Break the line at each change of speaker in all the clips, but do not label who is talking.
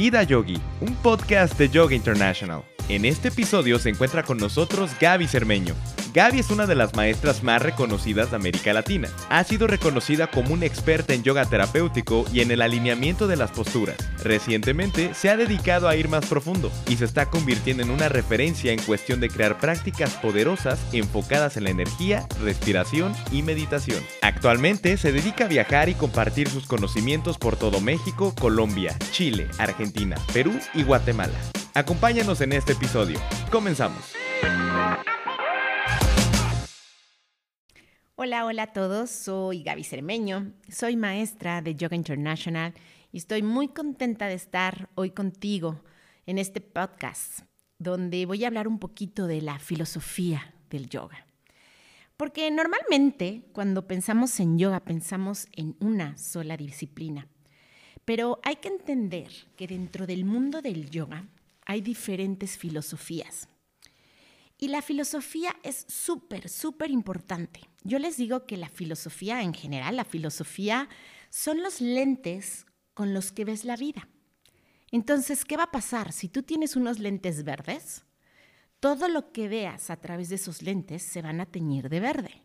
Vida Yogi, un podcast de Yoga International. En este episodio se encuentra con nosotros Gaby Cermeño. Gaby es una de las maestras más reconocidas de América Latina. Ha sido reconocida como una experta en yoga terapéutico y en el alineamiento de las posturas. Recientemente se ha dedicado a ir más profundo y se está convirtiendo en una referencia en cuestión de crear prácticas poderosas enfocadas en la energía, respiración y meditación. Actualmente se dedica a viajar y compartir sus conocimientos por todo México, Colombia, Chile, Argentina, Perú y Guatemala. Acompáñanos en este episodio. Comenzamos.
Hola, hola a todos. Soy Gaby Cermeño. Soy maestra de Yoga International y estoy muy contenta de estar hoy contigo en este podcast donde voy a hablar un poquito de la filosofía del yoga. Porque normalmente cuando pensamos en yoga pensamos en una sola disciplina. Pero hay que entender que dentro del mundo del yoga hay diferentes filosofías. Y la filosofía es súper, súper importante. Yo les digo que la filosofía en general, la filosofía son los lentes con los que ves la vida. Entonces, ¿qué va a pasar? Si tú tienes unos lentes verdes, todo lo que veas a través de esos lentes se van a teñir de verde.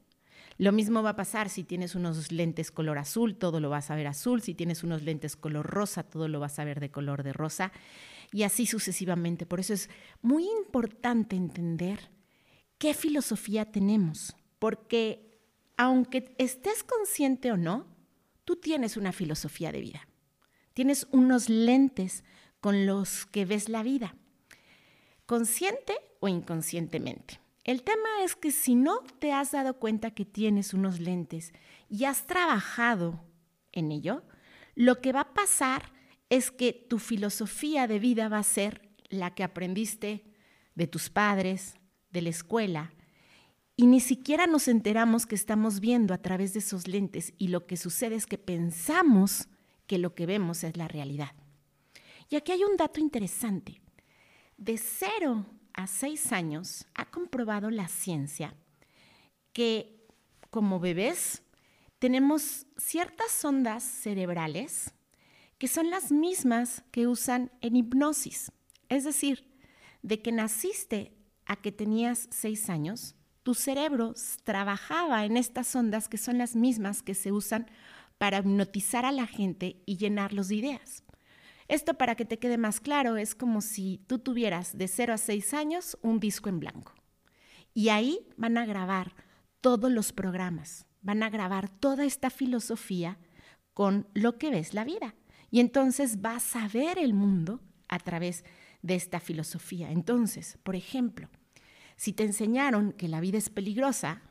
Lo mismo va a pasar si tienes unos lentes color azul, todo lo vas a ver azul. Si tienes unos lentes color rosa, todo lo vas a ver de color de rosa y así sucesivamente. Por eso es muy importante entender qué filosofía tenemos, porque aunque estés consciente o no, tú tienes una filosofía de vida. Tienes unos lentes con los que ves la vida, consciente o inconscientemente. El tema es que si no te has dado cuenta que tienes unos lentes y has trabajado en ello, lo que va a pasar es que tu filosofía de vida va a ser la que aprendiste de tus padres, de la escuela, y ni siquiera nos enteramos que estamos viendo a través de esos lentes y lo que sucede es que pensamos que lo que vemos es la realidad. Y aquí hay un dato interesante. De cero a seis años ha comprobado la ciencia que como bebés tenemos ciertas ondas cerebrales que son las mismas que usan en hipnosis. Es decir, de que naciste a que tenías seis años, tu cerebro trabajaba en estas ondas que son las mismas que se usan para hipnotizar a la gente y llenarlos de ideas. Esto para que te quede más claro es como si tú tuvieras de 0 a 6 años un disco en blanco. Y ahí van a grabar todos los programas, van a grabar toda esta filosofía con lo que ves la vida. Y entonces vas a ver el mundo a través de esta filosofía. Entonces, por ejemplo, si te enseñaron que la vida es peligrosa,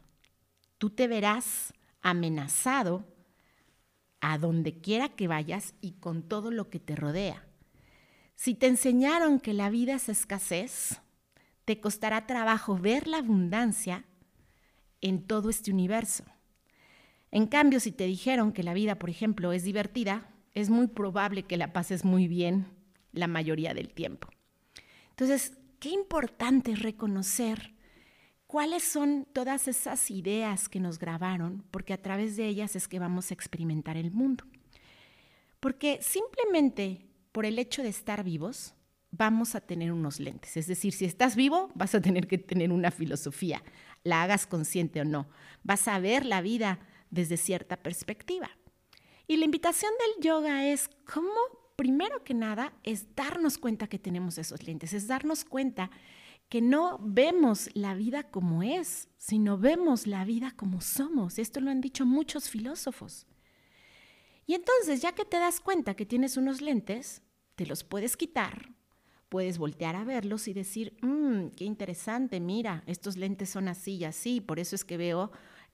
tú te verás amenazado a donde quiera que vayas y con todo lo que te rodea. Si te enseñaron que la vida es escasez, te costará trabajo ver la abundancia en todo este universo. En cambio, si te dijeron que la vida, por ejemplo, es divertida, es muy probable que la pases muy bien la mayoría del tiempo. Entonces, qué importante es reconocer cuáles son todas esas ideas que nos grabaron, porque a través de ellas es que vamos a experimentar el mundo. Porque simplemente por el hecho de estar vivos, vamos a tener unos lentes. Es decir, si estás vivo, vas a tener que tener una filosofía, la hagas consciente o no. Vas a ver la vida desde cierta perspectiva. Y la invitación del yoga es cómo, primero que nada, es darnos cuenta que tenemos esos lentes, es darnos cuenta que no vemos la vida como es, sino vemos la vida como somos. Esto lo han dicho muchos filósofos. Y entonces, ya que te das cuenta que tienes unos lentes, te los puedes quitar, puedes voltear a verlos y decir, mmm, qué interesante, mira, estos lentes son así y así, por eso es que veo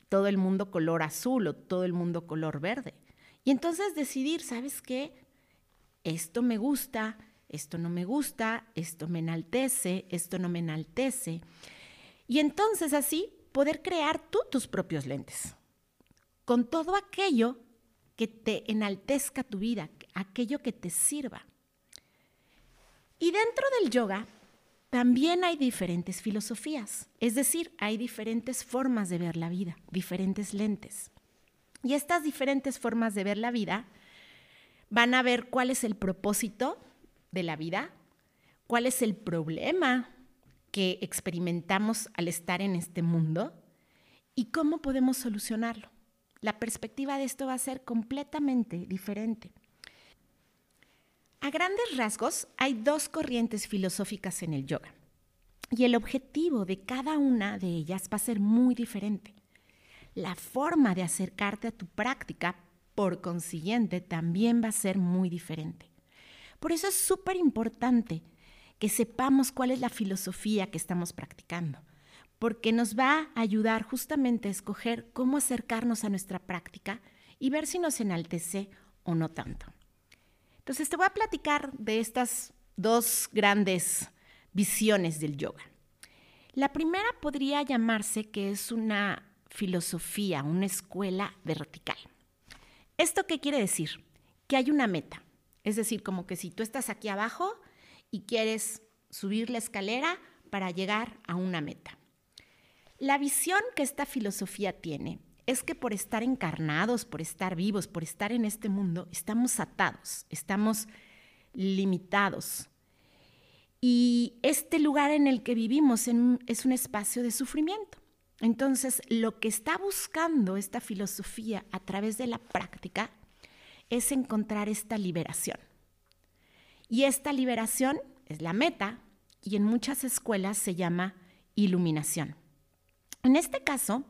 todo el mundo color azul o todo el mundo color verde. Y entonces decidir, ¿sabes qué? Esto me gusta, esto no me gusta, esto me enaltece, esto no me enaltece. Y entonces así poder crear tú tus propios lentes, con todo aquello que te enaltezca tu vida, aquello que te sirva. Y dentro del yoga también hay diferentes filosofías, es decir, hay diferentes formas de ver la vida, diferentes lentes. Y estas diferentes formas de ver la vida van a ver cuál es el propósito de la vida, cuál es el problema que experimentamos al estar en este mundo y cómo podemos solucionarlo. La perspectiva de esto va a ser completamente diferente. A grandes rasgos, hay dos corrientes filosóficas en el yoga y el objetivo de cada una de ellas va a ser muy diferente. La forma de acercarte a tu práctica, por consiguiente, también va a ser muy diferente. Por eso es súper importante que sepamos cuál es la filosofía que estamos practicando, porque nos va a ayudar justamente a escoger cómo acercarnos a nuestra práctica y ver si nos enaltece o no tanto. Entonces te voy a platicar de estas dos grandes visiones del yoga. La primera podría llamarse que es una filosofía, una escuela vertical. ¿Esto qué quiere decir? Que hay una meta. Es decir, como que si tú estás aquí abajo y quieres subir la escalera para llegar a una meta. La visión que esta filosofía tiene es que por estar encarnados, por estar vivos, por estar en este mundo, estamos atados, estamos limitados. Y este lugar en el que vivimos es un espacio de sufrimiento. Entonces, lo que está buscando esta filosofía a través de la práctica es encontrar esta liberación. Y esta liberación es la meta y en muchas escuelas se llama iluminación. En este caso,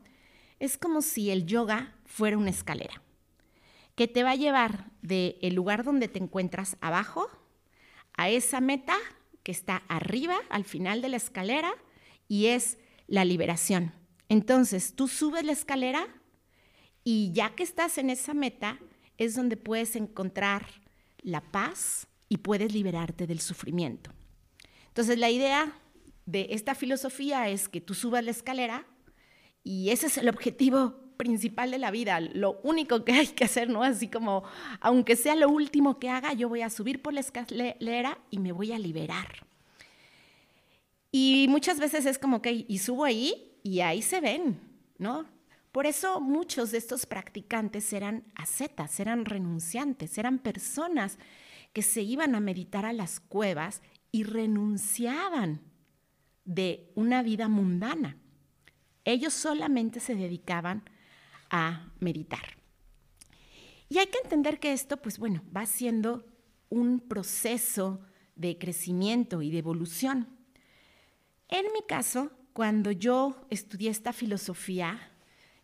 es como si el yoga fuera una escalera que te va a llevar del el lugar donde te encuentras abajo a esa meta que está arriba, al final de la escalera, y es la liberación. Entonces, tú subes la escalera y ya que estás en esa meta, es donde puedes encontrar la paz, y puedes liberarte del sufrimiento. Entonces la idea de esta filosofía es que tú subas la escalera y ese es el objetivo principal de la vida, lo único que hay que hacer, ¿no? Así como, aunque sea lo último que haga, yo voy a subir por la escalera y me voy a liberar. Y muchas veces es como que, y subo ahí y ahí se ven, ¿no? Por eso muchos de estos practicantes eran ascetas, eran renunciantes, eran personas que se iban a meditar a las cuevas y renunciaban de una vida mundana. Ellos solamente se dedicaban a meditar. Y hay que entender que esto, pues bueno, va siendo un proceso de crecimiento y de evolución. En mi caso, cuando yo estudié esta filosofía,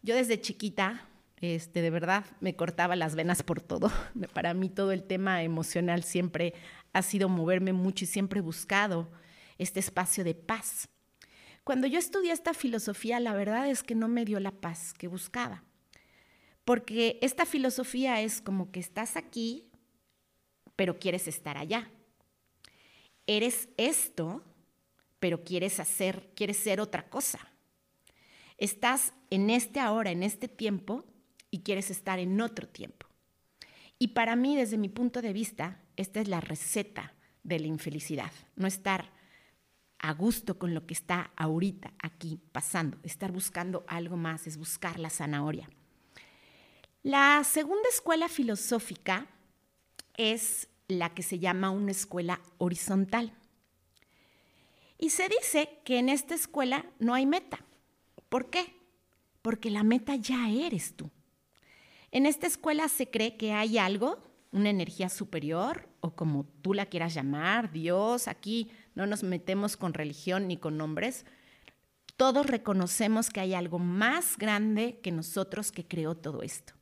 yo desde chiquita este, de verdad, me cortaba las venas por todo. Para mí todo el tema emocional siempre ha sido moverme mucho y siempre he buscado este espacio de paz. Cuando yo estudié esta filosofía, la verdad es que no me dio la paz que buscaba. Porque esta filosofía es como que estás aquí, pero quieres estar allá. Eres esto, pero quieres hacer, quieres ser otra cosa. Estás en este ahora, en este tiempo, y quieres estar en otro tiempo. Y para mí, desde mi punto de vista, esta es la receta de la infelicidad, no estar a gusto con lo que está ahorita aquí pasando, estar buscando algo más, es buscar la zanahoria. La segunda escuela filosófica es la que se llama una escuela horizontal. Y se dice que en esta escuela no hay meta. ¿Por qué? Porque la meta ya eres tú. En esta escuela se cree que hay algo, una energía superior o como tú la quieras llamar, Dios, aquí no nos metemos con religión ni con nombres. Todos reconocemos que hay algo más grande que nosotros que creó todo esto.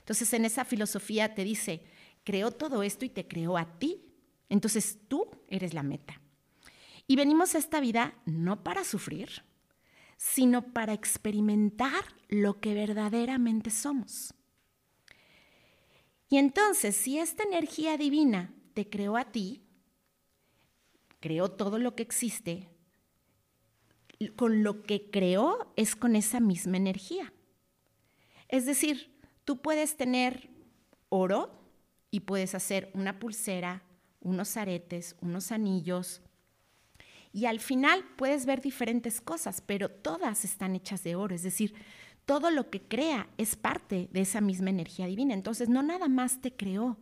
Entonces en esa filosofía te dice, creó todo esto y te creó a ti. Entonces tú eres la meta. Y venimos a esta vida no para sufrir, sino para experimentar lo que verdaderamente somos. Y entonces, si esta energía divina te creó a ti, creó todo lo que existe, con lo que creó es con esa misma energía. Es decir, tú puedes tener oro y puedes hacer una pulsera, unos aretes, unos anillos, y al final puedes ver diferentes cosas, pero todas están hechas de oro. Es decir, todo lo que crea es parte de esa misma energía divina. Entonces, no nada más te creó,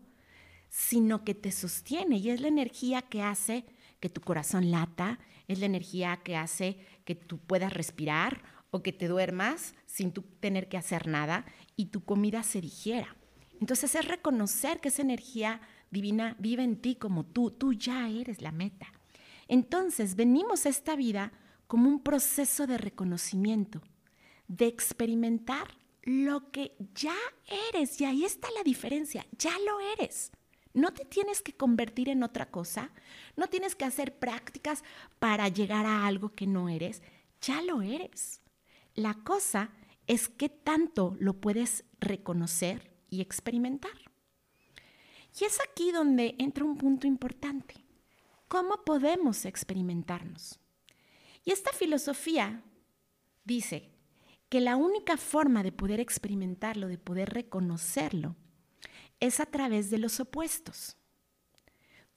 sino que te sostiene y es la energía que hace que tu corazón lata, es la energía que hace que tú puedas respirar o que te duermas sin tú tener que hacer nada y tu comida se digiera. Entonces es reconocer que esa energía divina vive en ti como tú, tú ya eres la meta. Entonces venimos a esta vida como un proceso de reconocimiento, de experimentar lo que ya eres. Y ahí está la diferencia, ya lo eres. No te tienes que convertir en otra cosa, no tienes que hacer prácticas para llegar a algo que no eres, ya lo eres. La cosa es qué tanto lo puedes reconocer y experimentar. Y es aquí donde entra un punto importante. ¿Cómo podemos experimentarnos? Y esta filosofía dice que la única forma de poder experimentarlo, de poder reconocerlo, es a través de los opuestos.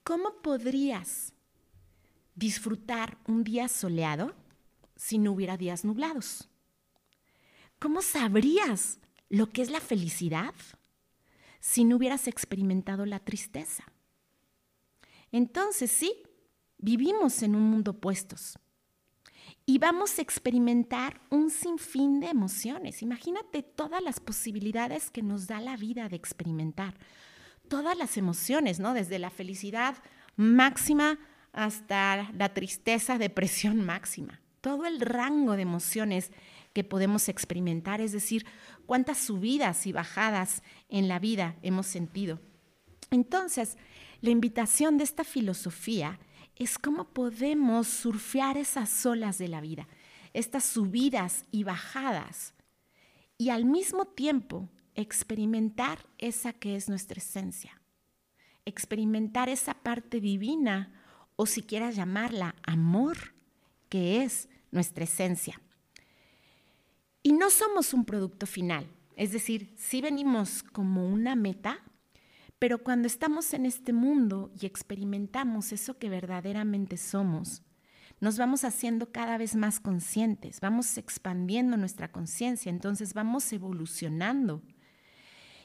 ¿Cómo podrías disfrutar un día soleado si no hubiera días nublados? ¿Cómo sabrías lo que es la felicidad si no hubieras experimentado la tristeza? Entonces sí, vivimos en un mundo opuestos y vamos a experimentar un sinfín de emociones. Imagínate todas las posibilidades que nos da la vida de experimentar. Todas las emociones, ¿no? Desde la felicidad máxima hasta la tristeza, depresión máxima. Todo el rango de emociones que podemos experimentar, es decir, cuántas subidas y bajadas en la vida hemos sentido. Entonces, la invitación de esta filosofía es cómo podemos surfear esas olas de la vida, estas subidas y bajadas, y al mismo tiempo experimentar esa que es nuestra esencia, experimentar esa parte divina o si quieras llamarla amor, que es nuestra esencia. Y no somos un producto final, es decir, si venimos como una meta, pero cuando estamos en este mundo y experimentamos eso que verdaderamente somos, nos vamos haciendo cada vez más conscientes, vamos expandiendo nuestra conciencia, entonces vamos evolucionando.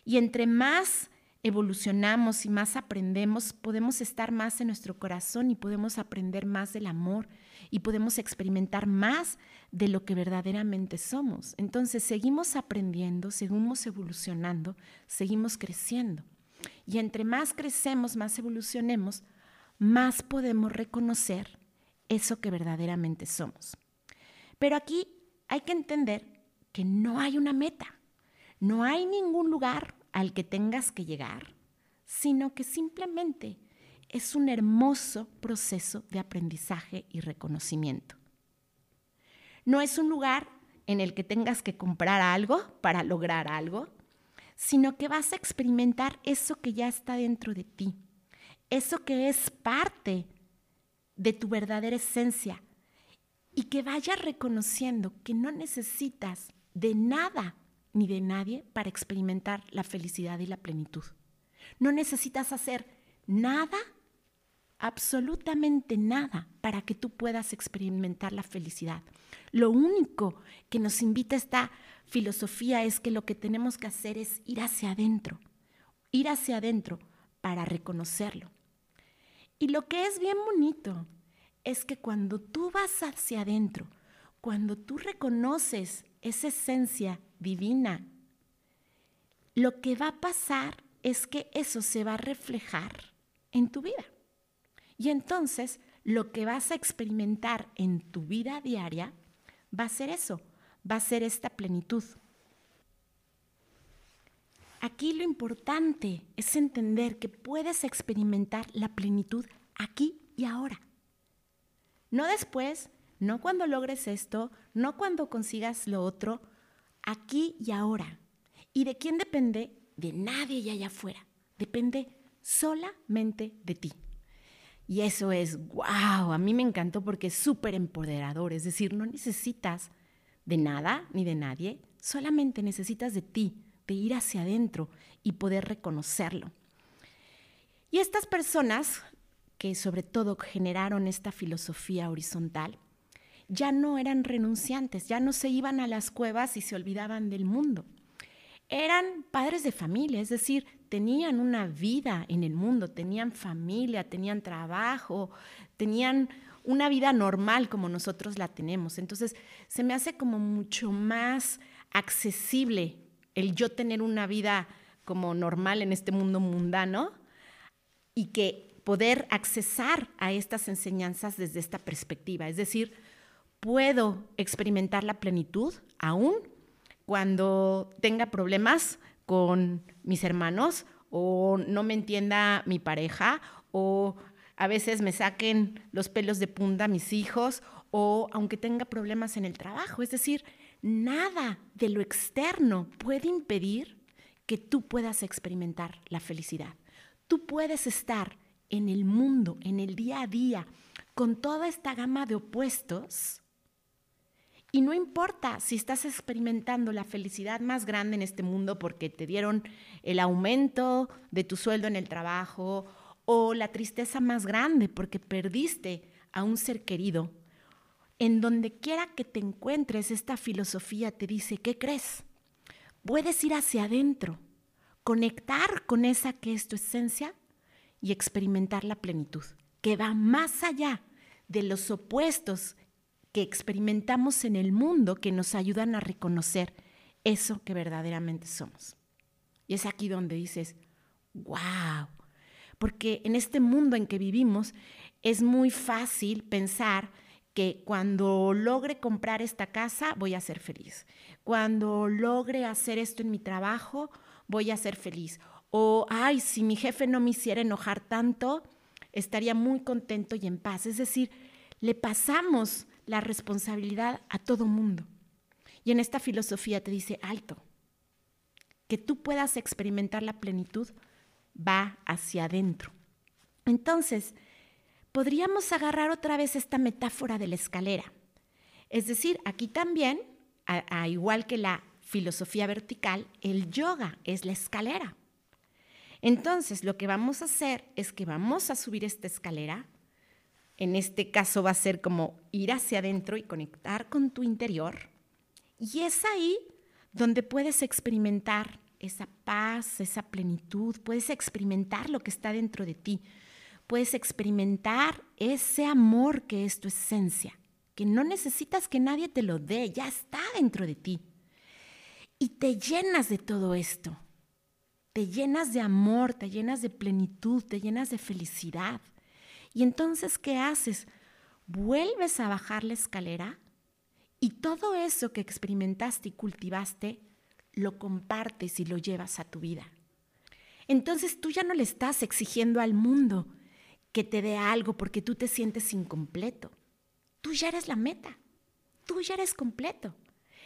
Y entre más evolucionamos y más aprendemos, podemos estar más en nuestro corazón y podemos aprender más del amor y podemos experimentar más de lo que verdaderamente somos. Entonces seguimos aprendiendo, seguimos evolucionando, seguimos creciendo. Y entre más crecemos, más evolucionemos, más podemos reconocer eso que verdaderamente somos. Pero aquí hay que entender que no hay una meta, no hay ningún lugar al que tengas que llegar, sino que simplemente es un hermoso proceso de aprendizaje y reconocimiento. No es un lugar en el que tengas que comprar algo para lograr algo, sino que vas a experimentar eso que ya está dentro de ti, eso que es parte de tu verdadera esencia y que vayas reconociendo que no necesitas de nada ni de nadie para experimentar la felicidad y la plenitud. No necesitas hacer nada, absolutamente nada, para que tú puedas experimentar la felicidad. Lo único que nos invita esta filosofía es que lo que tenemos que hacer es ir hacia adentro, ir hacia adentro para reconocerlo. Y lo que es bien bonito es que cuando tú vas hacia adentro, cuando tú reconoces esa esencia divina, lo que va a pasar es que eso se va a reflejar en tu vida. Y entonces lo que vas a experimentar en tu vida diaria va a ser eso, va a ser esta plenitud. Aquí lo importante es entender que puedes experimentar la plenitud aquí y ahora. No después, no cuando logres esto, no cuando consigas lo otro, aquí y ahora. ¿Y de quién depende? De nadie allá afuera. Depende solamente de ti. Y eso es, wow, a mí me encantó porque es súper empoderador. Es decir, no necesitas de nada ni de nadie, solamente necesitas de ti, de ir hacia adentro y poder reconocerlo. Y estas personas que sobre todo generaron esta filosofía horizontal, ya no eran renunciantes, ya no se iban a las cuevas y se olvidaban del mundo. Eran padres de familia, es decir, tenían una vida en el mundo, tenían familia, tenían trabajo, tenían una vida normal como nosotros la tenemos. Entonces, se me hace como mucho más accesible el yo tener una vida como normal en este mundo mundano y que poder accesar a estas enseñanzas desde esta perspectiva. Es decir, puedo experimentar la plenitud aún cuando tenga problemas con mis hermanos o no me entienda mi pareja o a veces me saquen los pelos de punta mis hijos o aunque tenga problemas en el trabajo. Es decir, nada de lo externo puede impedir que tú puedas experimentar la felicidad. Tú puedes estar en el mundo, en el día a día, con toda esta gama de opuestos. Y no importa si estás experimentando la felicidad más grande en este mundo porque te dieron el aumento de tu sueldo en el trabajo o la tristeza más grande porque perdiste a un ser querido. En donde quiera que te encuentres, esta filosofía te dice, ¿qué crees? Puedes ir hacia adentro, conectar con esa que es tu esencia y experimentar la plenitud, que va más allá de los opuestos experimentamos en el mundo que nos ayudan a reconocer eso que verdaderamente somos. Y es aquí donde dices, wow, porque en este mundo en que vivimos es muy fácil pensar que cuando logre comprar esta casa voy a ser feliz. Cuando logre hacer esto en mi trabajo voy a ser feliz. O, ay, si mi jefe no me hiciera enojar tanto, estaría muy contento y en paz. Es decir, le pasamos la responsabilidad a todo mundo. Y en esta filosofía te dice, alto, que tú puedas experimentar la plenitud va hacia adentro. Entonces, podríamos agarrar otra vez esta metáfora de la escalera. Es decir, aquí también, a, igual que la filosofía vertical, el yoga es la escalera. Entonces, lo que vamos a hacer es que vamos a subir esta escalera. En este caso va a ser como ir hacia adentro y conectar con tu interior. Y es ahí donde puedes experimentar esa paz, esa plenitud, puedes experimentar lo que está dentro de ti, puedes experimentar ese amor que es tu esencia, que no necesitas que nadie te lo dé, ya está dentro de ti. Y te llenas de todo esto, te llenas de amor, te llenas de plenitud, te llenas de felicidad. Y entonces, ¿qué haces? Vuelves a bajar la escalera y todo eso que experimentaste y cultivaste, lo compartes y lo llevas a tu vida. Entonces tú ya no le estás exigiendo al mundo que te dé algo porque tú te sientes incompleto. Tú ya eres la meta. Tú ya eres completo.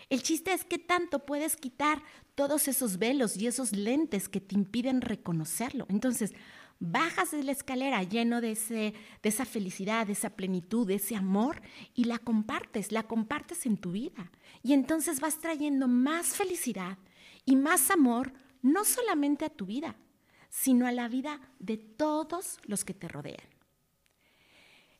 El chiste es que tanto puedes quitar todos esos velos y esos lentes que te impiden reconocerlo. Entonces, bajas de la escalera lleno de, ese, de esa felicidad, de esa plenitud, de ese amor y la compartes, la compartes en tu vida. Y entonces vas trayendo más felicidad y más amor, no solamente a tu vida, sino a la vida de todos los que te rodean.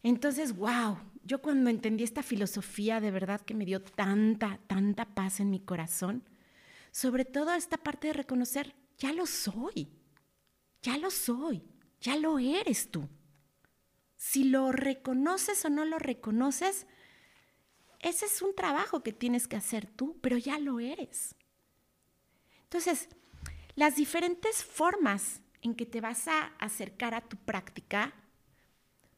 Entonces, wow, yo cuando entendí esta filosofía de verdad que me dio tanta, tanta paz en mi corazón, sobre todo esta parte de reconocer, ya lo soy, ya lo soy. Ya lo eres tú. Si lo reconoces o no lo reconoces, ese es un trabajo que tienes que hacer tú, pero ya lo eres. Entonces, las diferentes formas en que te vas a acercar a tu práctica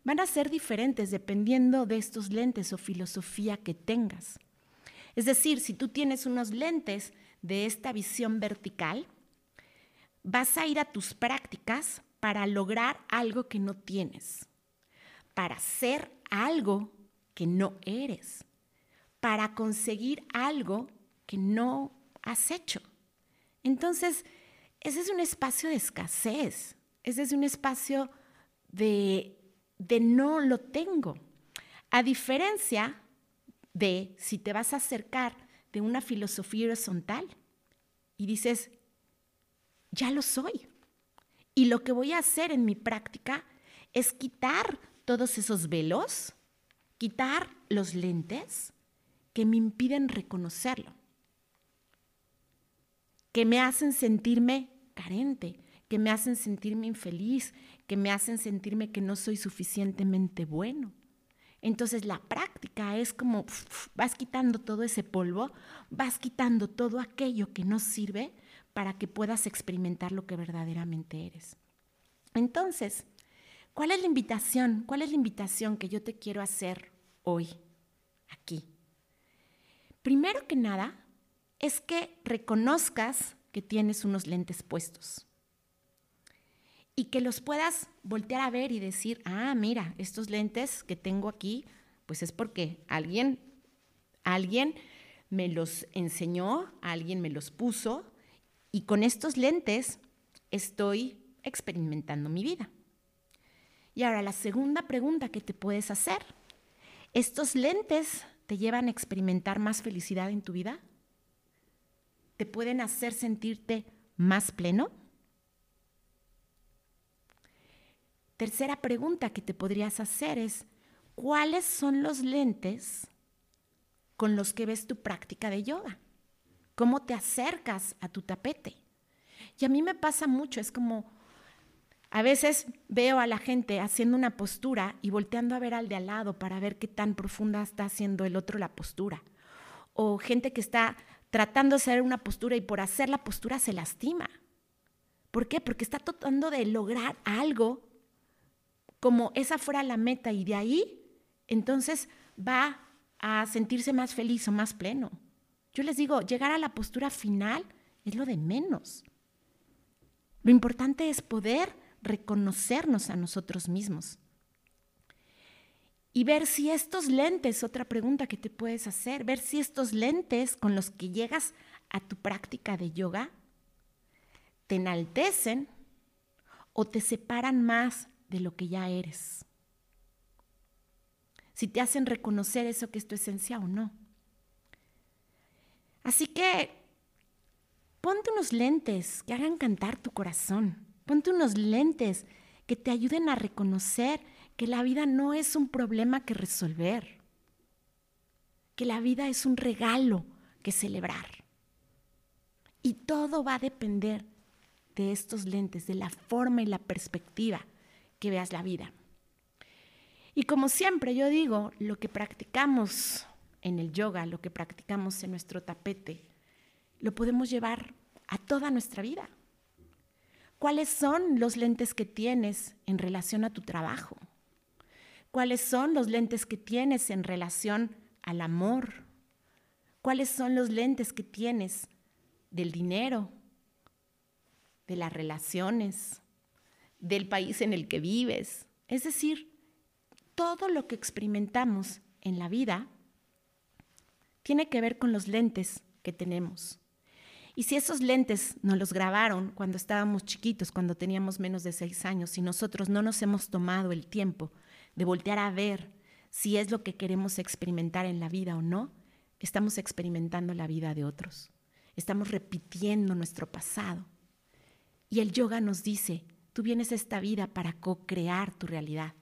van a ser diferentes dependiendo de estos lentes o filosofía que tengas. Es decir, si tú tienes unos lentes de esta visión vertical, vas a ir a tus prácticas para lograr algo que no tienes, para ser algo que no eres, para conseguir algo que no has hecho. Entonces, ese es un espacio de escasez, ese es un espacio de, de no lo tengo. A diferencia de si te vas a acercar de una filosofía horizontal y dices, ya lo soy, y lo que voy a hacer en mi práctica es quitar todos esos velos, quitar los lentes que me impiden reconocerlo, que me hacen sentirme carente, que me hacen sentirme infeliz, que me hacen sentirme que no soy suficientemente bueno. Entonces la práctica es como vas quitando todo ese polvo, vas quitando todo aquello que no sirve para que puedas experimentar lo que verdaderamente eres. Entonces, ¿cuál es la invitación? ¿Cuál es la invitación que yo te quiero hacer hoy, aquí? Primero que nada, es que reconozcas que tienes unos lentes puestos y que los puedas voltear a ver y decir, ah, mira, estos lentes que tengo aquí, pues es porque alguien, alguien me los enseñó, alguien me los puso y con estos lentes estoy experimentando mi vida. Y ahora la segunda pregunta que te puedes hacer, ¿estos lentes te llevan a experimentar más felicidad en tu vida? ¿Te pueden hacer sentirte más pleno? Tercera pregunta que te podrías hacer es, ¿cuáles son los lentes con los que ves tu práctica de yoga? ¿Cómo te acercas a tu tapete? Y a mí me pasa mucho, es como, a veces veo a la gente haciendo una postura y volteando a ver al de al lado para ver qué tan profunda está haciendo el otro la postura. O gente que está tratando de hacer una postura y por hacer la postura se lastima. ¿Por qué? Porque está tratando de lograr algo como esa fuera la meta y de ahí entonces va a sentirse más feliz o más pleno. Yo les digo, llegar a la postura final es lo de menos. Lo importante es poder reconocernos a nosotros mismos. Y ver si estos lentes, otra pregunta que te puedes hacer, ver si estos lentes con los que llegas a tu práctica de yoga te enaltecen o te separan más de lo que ya eres. Si te hacen reconocer eso que es tu esencia o no. Así que ponte unos lentes que hagan cantar tu corazón. Ponte unos lentes que te ayuden a reconocer que la vida no es un problema que resolver, que la vida es un regalo que celebrar. Y todo va a depender de estos lentes, de la forma y la perspectiva que veas la vida. Y como siempre yo digo, lo que practicamos en el yoga, lo que practicamos en nuestro tapete, lo podemos llevar a toda nuestra vida. ¿Cuáles son los lentes que tienes en relación a tu trabajo? ¿Cuáles son los lentes que tienes en relación al amor? ¿Cuáles son los lentes que tienes del dinero, de las relaciones, del país en el que vives. Es decir, todo lo que experimentamos en la vida tiene que ver con los lentes que tenemos. Y si esos lentes nos los grabaron cuando estábamos chiquitos, cuando teníamos menos de seis años, y nosotros no nos hemos tomado el tiempo de voltear a ver si es lo que queremos experimentar en la vida o no, estamos experimentando la vida de otros. Estamos repitiendo nuestro pasado. Y el yoga nos dice, Tú vienes a esta vida para co-crear tu realidad,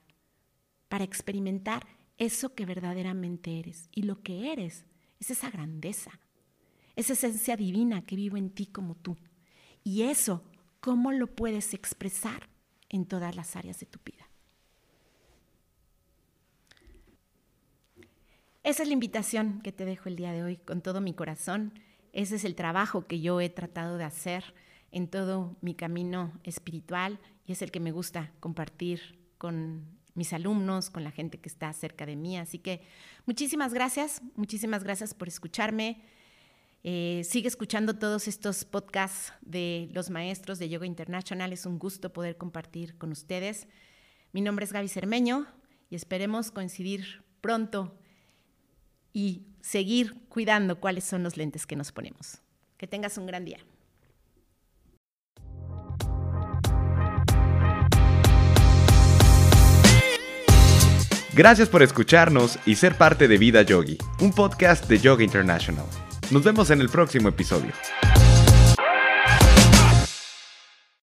para experimentar eso que verdaderamente eres. Y lo que eres es esa grandeza, esa esencia divina que vivo en ti como tú. Y eso, ¿cómo lo puedes expresar en todas las áreas de tu vida? Esa es la invitación que te dejo el día de hoy con todo mi corazón. Ese es el trabajo que yo he tratado de hacer en todo mi camino espiritual y es el que me gusta compartir con mis alumnos, con la gente que está cerca de mí. Así que muchísimas gracias, muchísimas gracias por escucharme. Eh, sigue escuchando todos estos podcasts de los maestros de Yoga International. Es un gusto poder compartir con ustedes. Mi nombre es Gaby Cermeño y esperemos coincidir pronto y seguir cuidando cuáles son los lentes que nos ponemos. Que tengas un gran día.
Gracias por escucharnos y ser parte de Vida Yogi, un podcast de Yoga International. Nos vemos en el próximo episodio.